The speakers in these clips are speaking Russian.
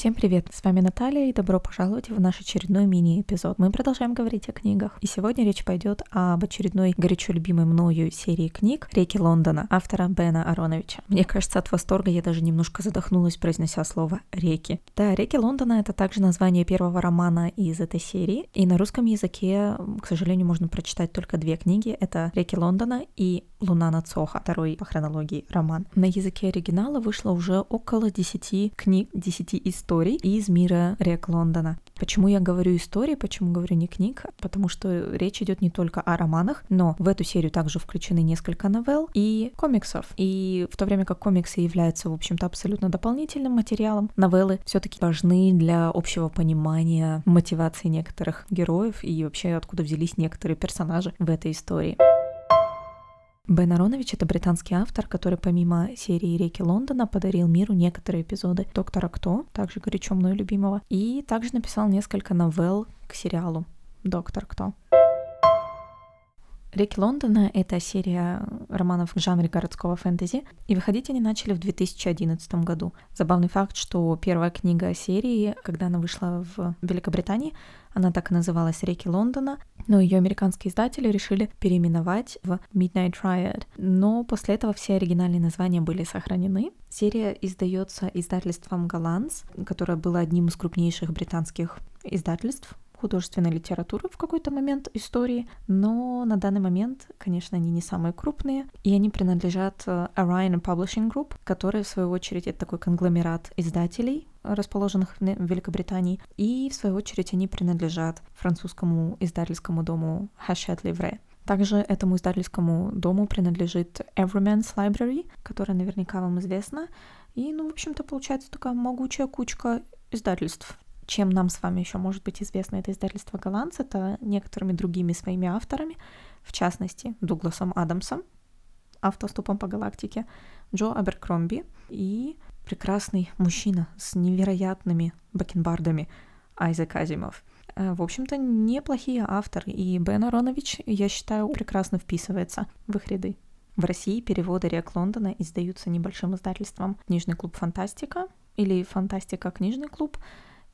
Всем привет, с вами Наталья и добро пожаловать в наш очередной мини-эпизод. Мы продолжаем говорить о книгах, и сегодня речь пойдет об очередной горячо любимой мною серии книг «Реки Лондона» автора Бена Ароновича. Мне кажется, от восторга я даже немножко задохнулась, произнося слово «реки». Да, «Реки Лондона» — это также название первого романа из этой серии, и на русском языке, к сожалению, можно прочитать только две книги. Это «Реки Лондона» и «Луна над Сохо», второй по хронологии роман. На языке оригинала вышло уже около 10 книг, 10 историй историй из мира рек Лондона. Почему я говорю истории, почему говорю не книг? Потому что речь идет не только о романах, но в эту серию также включены несколько новелл и комиксов. И в то время как комиксы являются, в общем-то, абсолютно дополнительным материалом, новеллы все-таки важны для общего понимания мотивации некоторых героев и вообще откуда взялись некоторые персонажи в этой истории. Бен Аронович — это британский автор, который помимо серии «Реки Лондона» подарил миру некоторые эпизоды «Доктора Кто», также горячо мною любимого, и также написал несколько новелл к сериалу «Доктор Кто». «Реки Лондона» — это серия романов в жанре городского фэнтези, и выходить они начали в 2011 году. Забавный факт, что первая книга серии, когда она вышла в Великобритании, она так и называлась «Реки Лондона», но ее американские издатели решили переименовать в Midnight Riot. Но после этого все оригинальные названия были сохранены. Серия издается издательством Gollancz, которое было одним из крупнейших британских издательств художественной литературы в какой-то момент истории, но на данный момент, конечно, они не самые крупные, и они принадлежат э, Orion Publishing Group, который, в свою очередь, это такой конгломерат издателей, расположенных в Великобритании, и, в свою очередь, они принадлежат французскому издательскому дому Hachette Livre. Также этому издательскому дому принадлежит Everyman's Library, которая наверняка вам известна. И, ну, в общем-то, получается такая могучая кучка издательств чем нам с вами еще может быть известно это издательство «Голландц», это некоторыми другими своими авторами, в частности, Дугласом Адамсом, автостопом по галактике, Джо Аберкромби и прекрасный мужчина с невероятными бакенбардами Айзек Азимов. Э, в общем-то, неплохие авторы, и Бен Аронович, я считаю, прекрасно вписывается в их ряды. В России переводы Рек Лондона издаются небольшим издательством «Книжный клуб Фантастика» или «Фантастика. Книжный клуб»,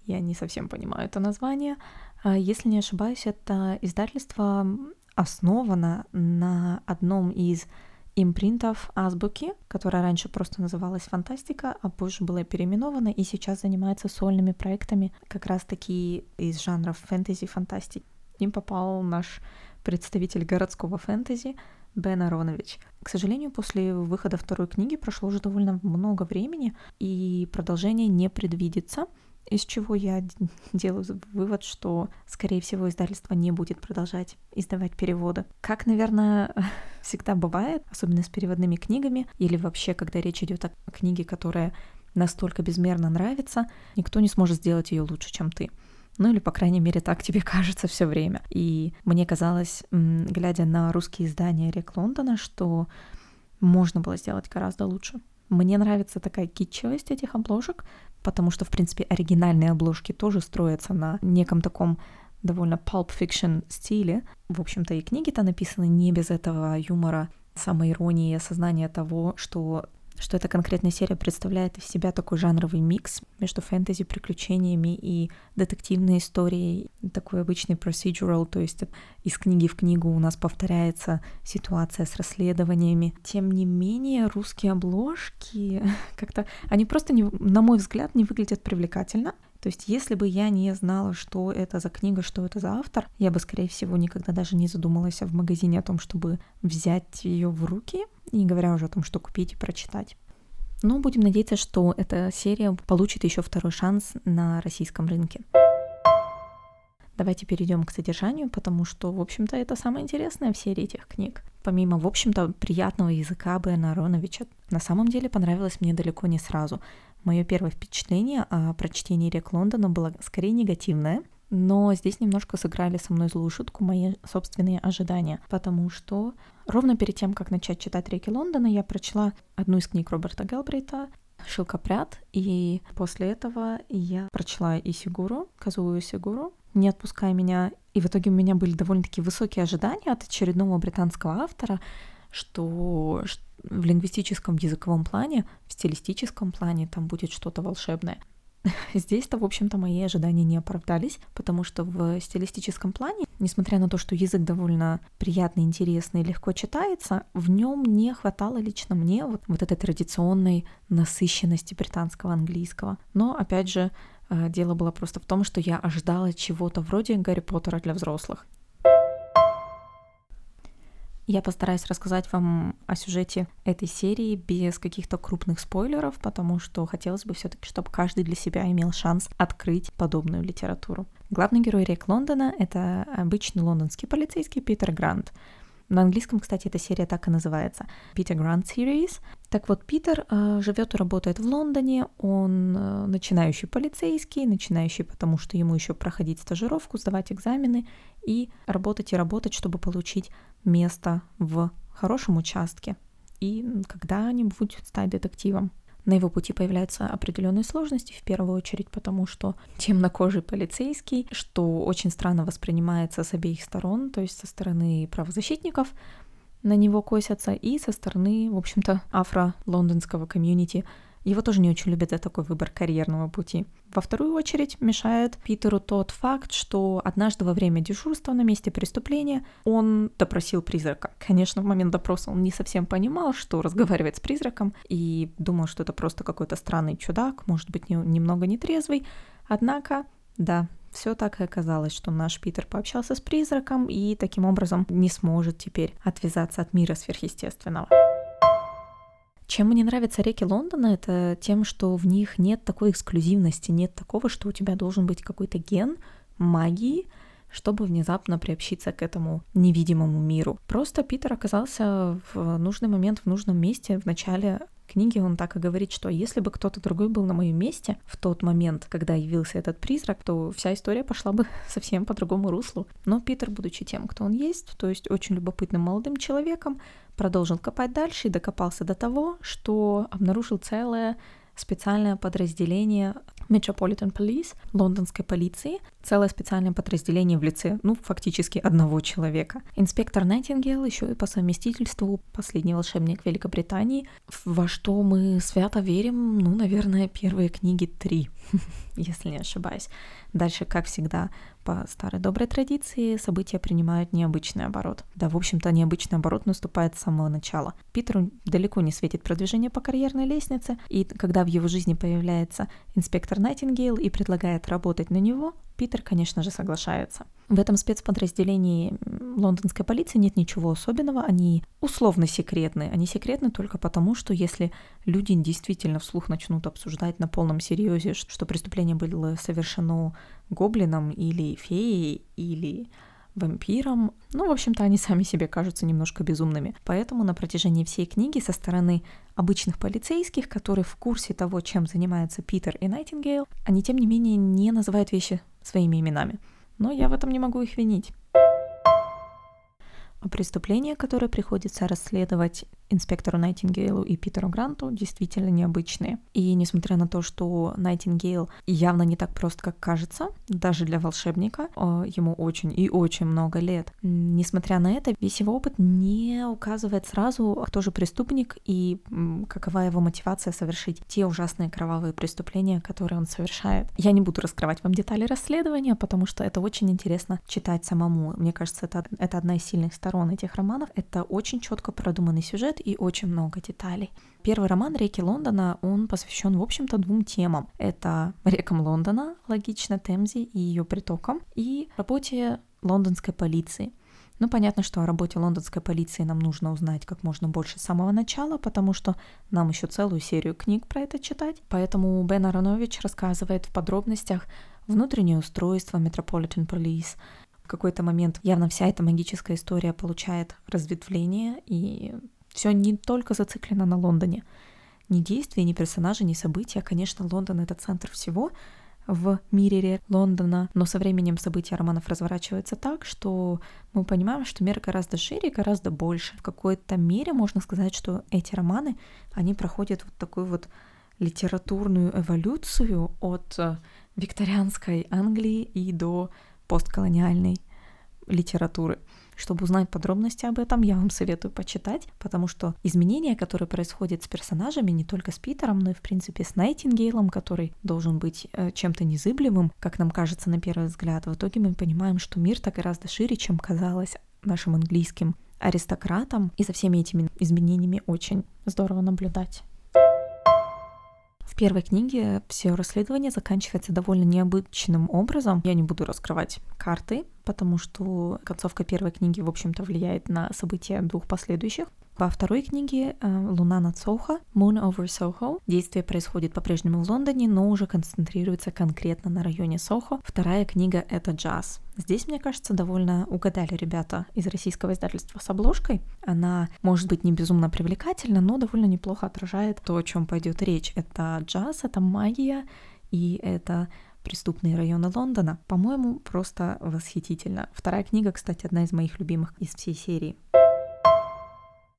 я не совсем понимаю это название. А, если не ошибаюсь, это издательство основано на одном из импринтов азбуки, которая раньше просто называлась «Фантастика», а позже была переименована и сейчас занимается сольными проектами как раз-таки из жанров фэнтези-фантастики. Им попал наш представитель городского фэнтези Бен Аронович. К сожалению, после выхода второй книги прошло уже довольно много времени, и продолжение не предвидится — из чего я делаю вывод, что, скорее всего, издательство не будет продолжать издавать переводы. Как, наверное, всегда бывает, особенно с переводными книгами, или вообще, когда речь идет о книге, которая настолько безмерно нравится, никто не сможет сделать ее лучше, чем ты. Ну или, по крайней мере, так тебе кажется все время. И мне казалось, глядя на русские издания Рек Лондона, что можно было сделать гораздо лучше. Мне нравится такая китчевость этих обложек, потому что, в принципе, оригинальные обложки тоже строятся на неком таком довольно pulp fiction стиле. В общем-то, и книги-то написаны не без этого юмора, самоиронии осознания того, что что эта конкретная серия представляет из себя такой жанровый микс между фэнтези, приключениями и детективной историей. Такой обычный procedural, то есть из книги в книгу у нас повторяется ситуация с расследованиями. Тем не менее, русские обложки как-то, они просто, не, на мой взгляд, не выглядят привлекательно. То есть, если бы я не знала, что это за книга, что это за автор, я бы, скорее всего, никогда даже не задумалась в магазине о том, чтобы взять ее в руки, не говоря уже о том, что купить и прочитать. Но будем надеяться, что эта серия получит еще второй шанс на российском рынке. Давайте перейдем к содержанию, потому что, в общем-то, это самое интересное в серии этих книг. Помимо, в общем-то, приятного языка Бена Ароновича, на самом деле понравилось мне далеко не сразу. Мое первое впечатление о прочтении «Рек Лондона» было скорее негативное, но здесь немножко сыграли со мной злую шутку мои собственные ожидания, потому что ровно перед тем, как начать читать «Реки Лондона», я прочла одну из книг Роберта Гелбрейта «Шелкопряд», и после этого я прочла и Сигуру, Казую Сигуру, «Не отпускай меня», и в итоге у меня были довольно-таки высокие ожидания от очередного британского автора, что в лингвистическом языковом плане, в стилистическом плане там будет что-то волшебное. Здесь-то, в общем-то, мои ожидания не оправдались, потому что в стилистическом плане, несмотря на то, что язык довольно приятный, интересный, легко читается, в нем не хватало лично мне вот, вот этой традиционной насыщенности британского английского. Но, опять же, э, дело было просто в том, что я ожидала чего-то вроде Гарри Поттера для взрослых. Я постараюсь рассказать вам о сюжете этой серии без каких-то крупных спойлеров, потому что хотелось бы все-таки, чтобы каждый для себя имел шанс открыть подобную литературу. Главный герой рек Лондона — это обычный лондонский полицейский Питер Грант. На английском, кстати, эта серия так и называется. Peter Grant Series. Так вот, Питер э, живет и работает в Лондоне. Он э, начинающий полицейский, начинающий, потому что ему еще проходить стажировку, сдавать экзамены и работать и работать, чтобы получить место в хорошем участке и когда-нибудь стать детективом. На его пути появляются определенные сложности, в первую очередь потому, что темнокожий полицейский, что очень странно воспринимается с обеих сторон, то есть со стороны правозащитников на него косятся, и со стороны, в общем-то, афро-лондонского комьюнити – его тоже не очень любят за такой выбор карьерного пути. Во вторую очередь мешает Питеру тот факт, что однажды во время дежурства на месте преступления он допросил призрака. Конечно, в момент допроса он не совсем понимал, что разговаривает с призраком, и думал, что это просто какой-то странный чудак, может быть, немного нетрезвый. Однако, да, все так и оказалось, что наш Питер пообщался с призраком и таким образом не сможет теперь отвязаться от мира сверхъестественного. Чем мне нравятся реки Лондона, это тем, что в них нет такой эксклюзивности, нет такого, что у тебя должен быть какой-то ген магии, чтобы внезапно приобщиться к этому невидимому миру. Просто Питер оказался в нужный момент в нужном месте в начале книги он так и говорит, что если бы кто-то другой был на моем месте в тот момент, когда явился этот призрак, то вся история пошла бы совсем по другому руслу. Но Питер, будучи тем, кто он есть, то есть очень любопытным молодым человеком, продолжил копать дальше и докопался до того, что обнаружил целое специальное подразделение Metropolitan Police, лондонской полиции, целое специальное подразделение в лице, ну, фактически одного человека. Инспектор Найтингел еще и по совместительству последний волшебник Великобритании, во что мы свято верим, ну, наверное, первые книги три, если не ошибаюсь. Дальше, как всегда, по старой доброй традиции события принимают необычный оборот. Да, в общем-то, необычный оборот наступает с самого начала. Питеру далеко не светит продвижение по карьерной лестнице, и когда в его жизни появляется инспектор Найтингейл и предлагает работать на него, Питер, конечно же, соглашается. В этом спецподразделении лондонской полиции нет ничего особенного, они условно секретны. Они секретны только потому, что если люди действительно вслух начнут обсуждать на полном серьезе, что преступление было совершено гоблином или феей или вампиром. Ну, в общем-то, они сами себе кажутся немножко безумными. Поэтому на протяжении всей книги со стороны обычных полицейских, которые в курсе того, чем занимается Питер и Найтингейл, они, тем не менее, не называют вещи своими именами. Но я в этом не могу их винить. А преступления, которые приходится расследовать инспектору Найтингейлу и Питеру Гранту, действительно необычные. И несмотря на то, что Найтингейл явно не так прост, как кажется, даже для волшебника, а, ему очень и очень много лет, несмотря на это, весь его опыт не указывает сразу, кто же преступник и какова его мотивация совершить те ужасные кровавые преступления, которые он совершает. Я не буду раскрывать вам детали расследования, потому что это очень интересно читать самому. Мне кажется, это, это одна из сильных сторон этих романов. Это очень четко продуманный сюжет, сюжет и очень много деталей. Первый роман «Реки Лондона», он посвящен, в общем-то, двум темам. Это рекам Лондона, логично, Темзе и ее притокам, и работе лондонской полиции. Ну, понятно, что о работе лондонской полиции нам нужно узнать как можно больше с самого начала, потому что нам еще целую серию книг про это читать. Поэтому Бен Аронович рассказывает в подробностях внутреннее устройство Metropolitan Police. В какой-то момент явно вся эта магическая история получает разветвление, и все не только зациклено на Лондоне. Ни действия, ни персонажи, ни события. Конечно, Лондон — это центр всего в мире Лондона, но со временем события романов разворачиваются так, что мы понимаем, что мир гораздо шире, гораздо больше. В какой-то мере можно сказать, что эти романы, они проходят вот такую вот литературную эволюцию от э, викторианской Англии и до постколониальной литературы. Чтобы узнать подробности об этом, я вам советую почитать, потому что изменения, которые происходят с персонажами, не только с Питером, но и, в принципе, с Найтингейлом, который должен быть э, чем-то незыблемым, как нам кажется на первый взгляд, в итоге мы понимаем, что мир так гораздо шире, чем казалось нашим английским аристократам, и за всеми этими изменениями очень здорово наблюдать. В первой книге все расследование заканчивается довольно необычным образом. Я не буду раскрывать карты, потому что концовка первой книги, в общем-то, влияет на события двух последующих. Во второй книге э, «Луна над Сохо» «Moon over Soho» действие происходит по-прежнему в Лондоне, но уже концентрируется конкретно на районе Сохо. Вторая книга — это джаз. Здесь, мне кажется, довольно угадали ребята из российского издательства с обложкой. Она может быть не безумно привлекательна, но довольно неплохо отражает то, о чем пойдет речь. Это джаз, это магия, и это преступные районы Лондона. По-моему, просто восхитительно. Вторая книга, кстати, одна из моих любимых из всей серии.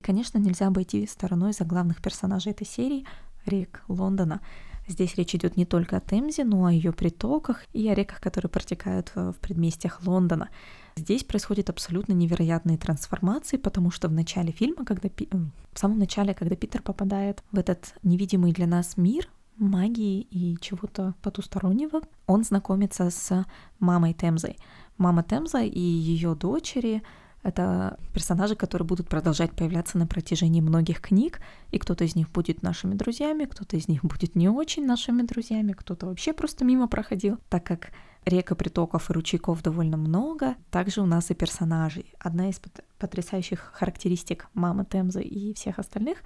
Конечно, нельзя обойти стороной за главных персонажей этой серии — рек Лондона. Здесь речь идет не только о Темзе, но и о ее притоках и о реках, которые протекают в предместьях Лондона. Здесь происходят абсолютно невероятные трансформации, потому что в начале фильма, когда в самом начале, когда Питер попадает в этот невидимый для нас мир магии и чего-то потустороннего, он знакомится с мамой Темзой. Мама Темза и ее дочери это персонажи, которые будут продолжать появляться на протяжении многих книг, и кто-то из них будет нашими друзьями, кто-то из них будет не очень нашими друзьями, кто-то вообще просто мимо проходил, так как река притоков и ручейков довольно много. Также у нас и персонажей. Одна из потрясающих характеристик мамы Темзы и всех остальных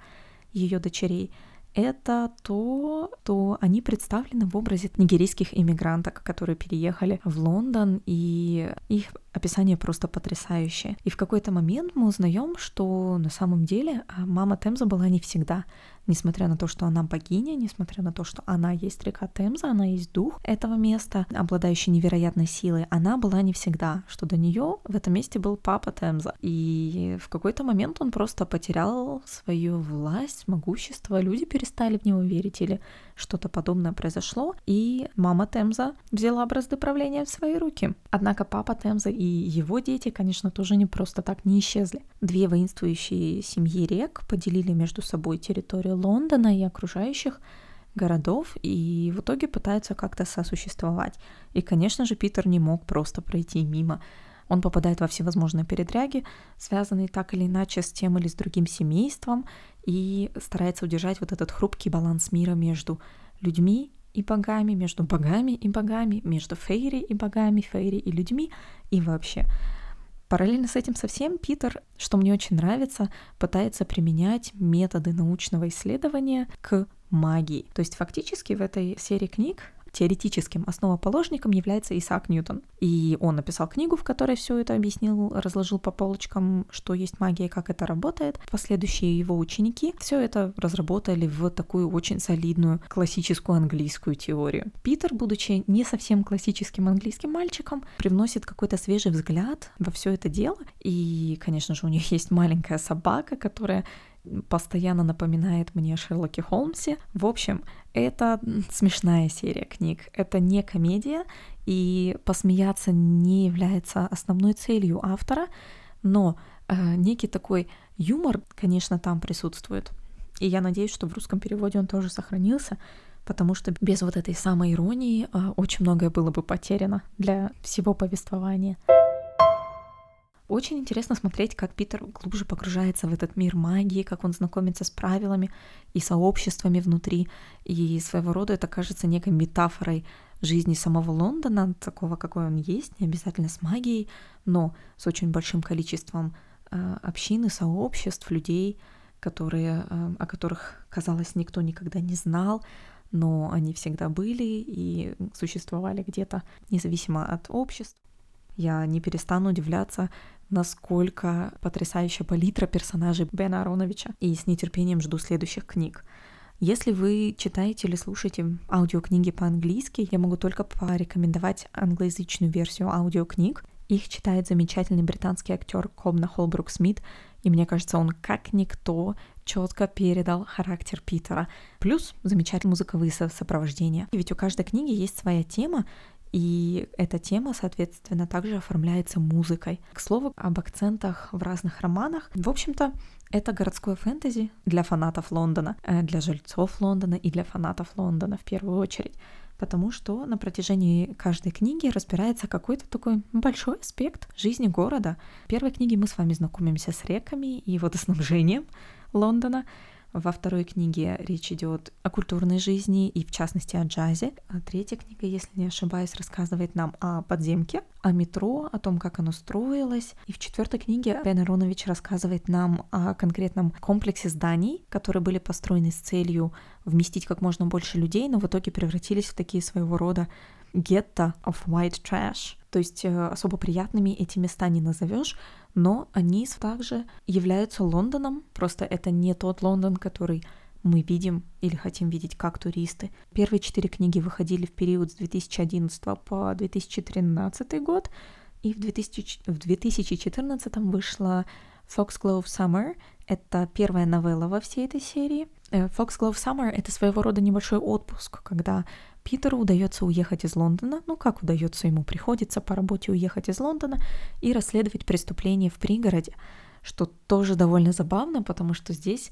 ее дочерей — это то, то они представлены в образе нигерийских иммигранток, которые переехали в Лондон, и их описание просто потрясающее. И в какой-то момент мы узнаем, что на самом деле а, мама Темза была не всегда несмотря на то, что она богиня, несмотря на то, что она есть река Темза, она есть дух этого места, обладающий невероятной силой, она была не всегда, что до нее в этом месте был папа Темза. И в какой-то момент он просто потерял свою власть, могущество, люди перестали в него верить или что-то подобное произошло, и мама Темза взяла бразды правления в свои руки. Однако папа Темза и его дети, конечно, тоже не просто так не исчезли. Две воинствующие семьи рек поделили между собой территорию Лондона и окружающих городов и в итоге пытаются как-то сосуществовать. И, конечно же, Питер не мог просто пройти мимо. Он попадает во всевозможные передряги, связанные так или иначе с тем или с другим семейством, и старается удержать вот этот хрупкий баланс мира между людьми и богами, между богами и богами, между фейри и богами, фейри и людьми, и вообще. Параллельно с этим совсем Питер, что мне очень нравится, пытается применять методы научного исследования к магии. То есть фактически в этой серии книг теоретическим основоположником является Исаак Ньютон. И он написал книгу, в которой все это объяснил, разложил по полочкам, что есть магия, как это работает. Последующие его ученики все это разработали в такую очень солидную классическую английскую теорию. Питер, будучи не совсем классическим английским мальчиком, привносит какой-то свежий взгляд во все это дело. И, конечно же, у них есть маленькая собака, которая постоянно напоминает мне о Шерлоке Холмсе. В общем, это смешная серия книг. Это не комедия, и посмеяться не является основной целью автора, но э, некий такой юмор, конечно, там присутствует. И я надеюсь, что в русском переводе он тоже сохранился, потому что без вот этой самой иронии э, очень многое было бы потеряно для всего повествования. Очень интересно смотреть, как Питер глубже погружается в этот мир магии, как он знакомится с правилами и сообществами внутри. И своего рода это кажется некой метафорой жизни самого Лондона, такого, какой он есть, не обязательно с магией, но с очень большим количеством э, общин и сообществ, людей, которые, э, о которых, казалось, никто никогда не знал, но они всегда были и существовали где-то независимо от обществ. Я не перестану удивляться, насколько потрясающая палитра персонажей Бена Ароновича, и с нетерпением жду следующих книг. Если вы читаете или слушаете аудиокниги по-английски, я могу только порекомендовать англоязычную версию аудиокниг. Их читает замечательный британский актер Кобна Холбрук Смит, и мне кажется, он как никто четко передал характер Питера. Плюс замечательные музыковые сопровождения. Ведь у каждой книги есть своя тема, И эта тема, соответственно, также оформляется музыкой. К слову, об акцентах в разных романах. В общем-то, это городское фэнтези для фанатов Лондона, э, для жильцов Лондона и для фанатов Лондона в первую очередь потому что на протяжении каждой книги разбирается какой-то такой большой аспект жизни города. В первой книге мы с вами знакомимся с реками и водоснабжением Лондона, во второй книге речь идет о культурной жизни и, в частности, о джазе. А третья книга, если не ошибаюсь, рассказывает нам о подземке, о метро, о том, как оно строилось. И в четвертой книге Бен Аронович рассказывает нам о конкретном комплексе зданий, которые были построены с целью вместить как можно больше людей, но в итоге превратились в такие своего рода гетто of white trash. То есть э, особо приятными эти места не назовешь, но они также являются Лондоном, просто это не тот Лондон, который мы видим или хотим видеть как туристы. Первые четыре книги выходили в период с 2011 по 2013 год, и в, 2000, в 2014 вышла Foxglove Summer. Это первая новелла во всей этой серии. Э, Foxglove Summer — это своего рода небольшой отпуск, когда Питеру удается уехать из Лондона, ну как удается ему, приходится по работе уехать из Лондона и расследовать преступление в пригороде, что тоже довольно забавно, потому что здесь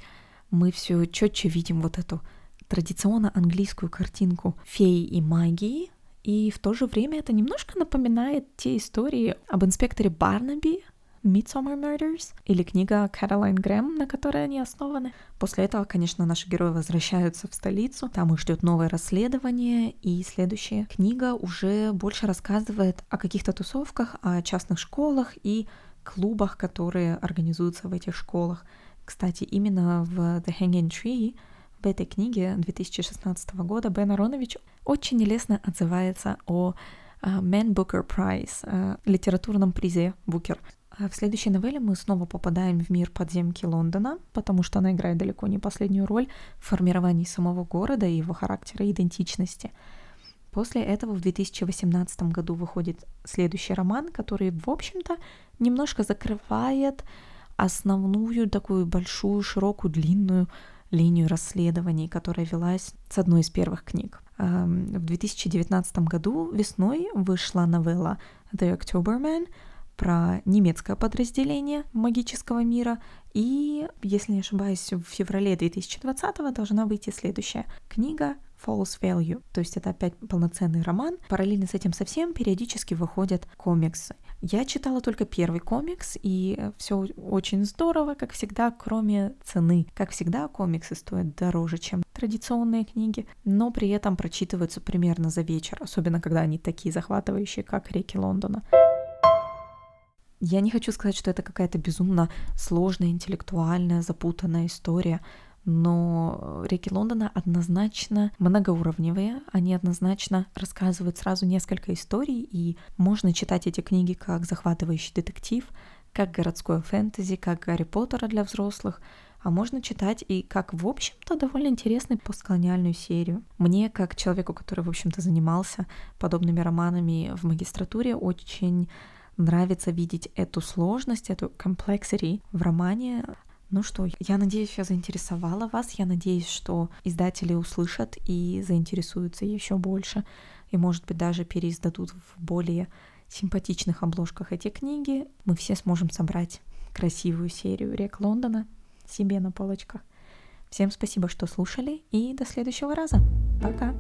мы все четче видим вот эту традиционно английскую картинку феи и магии, и в то же время это немножко напоминает те истории об инспекторе Барнаби, Midsummer Murders или книга Кэролайн Грэм, на которой они основаны. После этого, конечно, наши герои возвращаются в столицу, там их ждет новое расследование, и следующая книга уже больше рассказывает о каких-то тусовках, о частных школах и клубах, которые организуются в этих школах. Кстати, именно в The Hanging Tree в этой книге 2016 года Бен Аронович очень нелестно отзывается о Man Booker Prize, литературном призе Букер. А в следующей новелле мы снова попадаем в мир подземки Лондона, потому что она играет далеко не последнюю роль в формировании самого города и его характера и идентичности. После этого в 2018 году выходит следующий роман, который, в общем-то, немножко закрывает основную такую большую, широкую, длинную линию расследований, которая велась с одной из первых книг. В 2019 году весной вышла новелла The October Man — про немецкое подразделение магического мира. И, если не ошибаюсь, в феврале 2020 должна выйти следующая книга False Value. То есть это опять полноценный роман. Параллельно с этим совсем периодически выходят комиксы. Я читала только первый комикс, и все очень здорово, как всегда, кроме цены. Как всегда, комиксы стоят дороже, чем традиционные книги, но при этом прочитываются примерно за вечер, особенно когда они такие захватывающие, как «Реки Лондона». Я не хочу сказать, что это какая-то безумно сложная, интеллектуальная, запутанная история, но реки Лондона однозначно многоуровневые, они однозначно рассказывают сразу несколько историй, и можно читать эти книги как захватывающий детектив, как городское фэнтези, как Гарри Поттера для взрослых, а можно читать и как, в общем-то, довольно интересную постколониальную серию. Мне, как человеку, который, в общем-то, занимался подобными романами в магистратуре, очень нравится видеть эту сложность, эту complexity в романе. Ну что, я надеюсь, я заинтересовала вас. Я надеюсь, что издатели услышат и заинтересуются еще больше. И, может быть, даже переиздадут в более симпатичных обложках эти книги. Мы все сможем собрать красивую серию рек Лондона себе на полочках. Всем спасибо, что слушали, и до следующего раза. Пока!